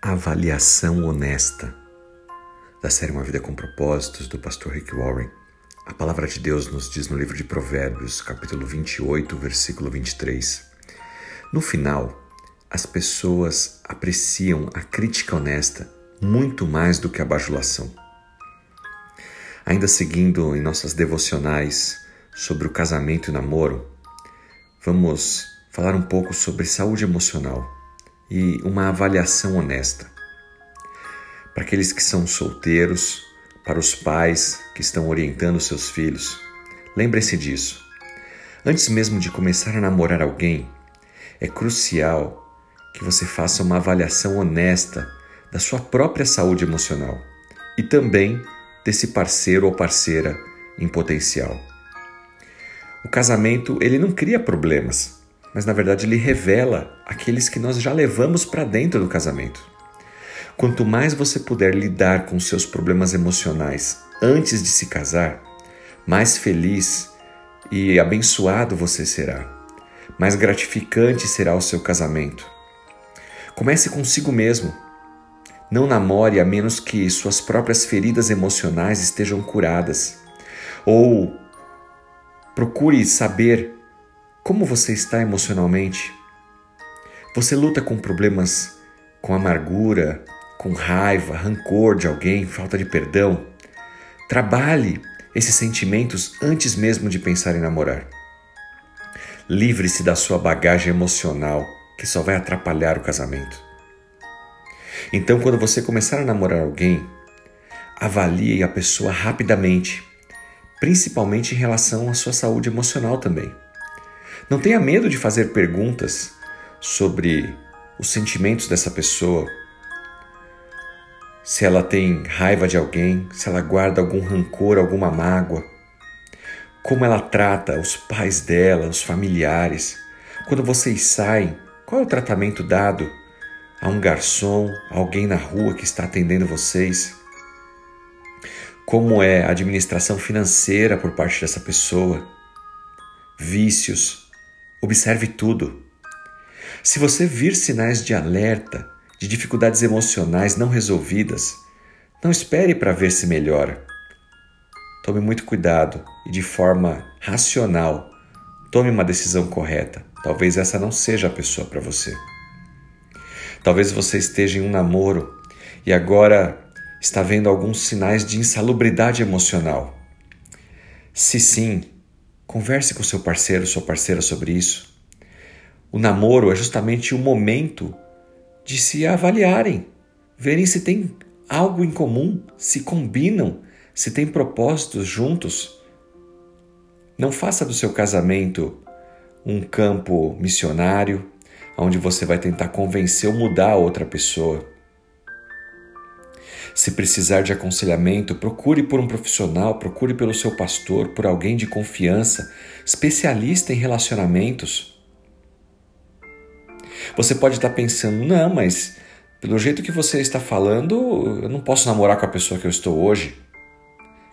Avaliação honesta da série Uma Vida com Propósitos do pastor Rick Warren. A palavra de Deus nos diz no livro de Provérbios, capítulo 28, versículo 23. No final, as pessoas apreciam a crítica honesta muito mais do que a bajulação. Ainda seguindo em nossas devocionais sobre o casamento e namoro, vamos falar um pouco sobre saúde emocional e uma avaliação honesta. Para aqueles que são solteiros, para os pais que estão orientando seus filhos, lembrem-se disso. Antes mesmo de começar a namorar alguém, é crucial que você faça uma avaliação honesta da sua própria saúde emocional e também desse parceiro ou parceira em potencial. O casamento, ele não cria problemas, mas na verdade ele revela aqueles que nós já levamos para dentro do casamento. Quanto mais você puder lidar com seus problemas emocionais antes de se casar, mais feliz e abençoado você será. Mais gratificante será o seu casamento. Comece consigo mesmo. Não namore a menos que suas próprias feridas emocionais estejam curadas. Ou procure saber como você está emocionalmente? Você luta com problemas com amargura, com raiva, rancor de alguém, falta de perdão? Trabalhe esses sentimentos antes mesmo de pensar em namorar. Livre-se da sua bagagem emocional, que só vai atrapalhar o casamento. Então, quando você começar a namorar alguém, avalie a pessoa rapidamente, principalmente em relação à sua saúde emocional também. Não tenha medo de fazer perguntas sobre os sentimentos dessa pessoa. Se ela tem raiva de alguém, se ela guarda algum rancor, alguma mágoa. Como ela trata os pais dela, os familiares. Quando vocês saem, qual é o tratamento dado a um garçom, a alguém na rua que está atendendo vocês? Como é a administração financeira por parte dessa pessoa? Vícios, Observe tudo. Se você vir sinais de alerta, de dificuldades emocionais não resolvidas, não espere para ver se melhora. Tome muito cuidado e, de forma racional, tome uma decisão correta. Talvez essa não seja a pessoa para você. Talvez você esteja em um namoro e agora está vendo alguns sinais de insalubridade emocional. Se sim, Converse com seu parceiro, sua parceira sobre isso. O namoro é justamente o momento de se avaliarem, verem se tem algo em comum, se combinam, se tem propósitos juntos. Não faça do seu casamento um campo missionário, onde você vai tentar convencer ou mudar a outra pessoa. Se precisar de aconselhamento, procure por um profissional, procure pelo seu pastor, por alguém de confiança, especialista em relacionamentos. Você pode estar pensando, não, mas pelo jeito que você está falando, eu não posso namorar com a pessoa que eu estou hoje.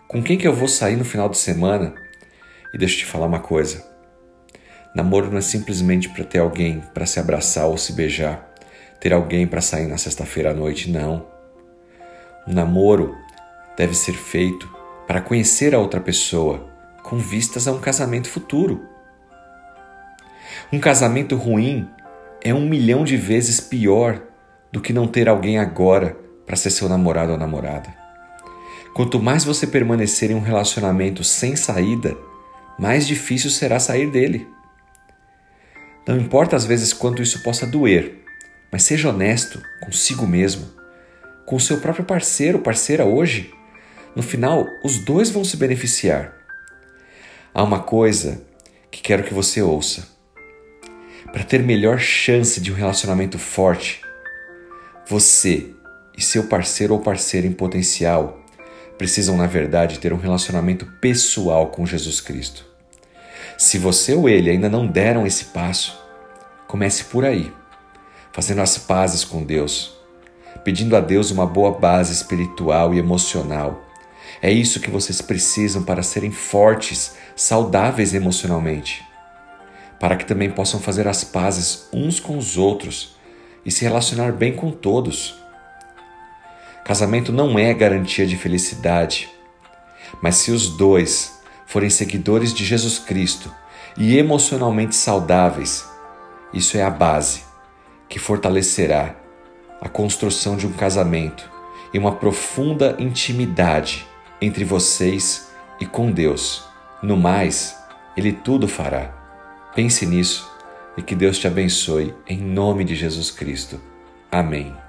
Com quem que eu vou sair no final de semana? E deixa eu te falar uma coisa. Namoro não é simplesmente para ter alguém para se abraçar ou se beijar, ter alguém para sair na sexta-feira à noite, não. O namoro deve ser feito para conhecer a outra pessoa com vistas a um casamento futuro. Um casamento ruim é um milhão de vezes pior do que não ter alguém agora para ser seu namorado ou namorada. Quanto mais você permanecer em um relacionamento sem saída, mais difícil será sair dele. Não importa às vezes quanto isso possa doer, mas seja honesto consigo mesmo com seu próprio parceiro parceira hoje, no final os dois vão se beneficiar. Há uma coisa que quero que você ouça. Para ter melhor chance de um relacionamento forte, você e seu parceiro ou parceira em potencial precisam, na verdade, ter um relacionamento pessoal com Jesus Cristo. Se você ou ele ainda não deram esse passo, comece por aí, fazendo as pazes com Deus pedindo a Deus uma boa base espiritual e emocional. É isso que vocês precisam para serem fortes, saudáveis emocionalmente, para que também possam fazer as pazes uns com os outros e se relacionar bem com todos, Casamento não é garantia de felicidade, mas se os dois forem seguidores de Jesus Cristo e emocionalmente saudáveis, isso é a base que fortalecerá a construção de um casamento e uma profunda intimidade entre vocês e com Deus. No mais, Ele tudo fará. Pense nisso e que Deus te abençoe em nome de Jesus Cristo. Amém.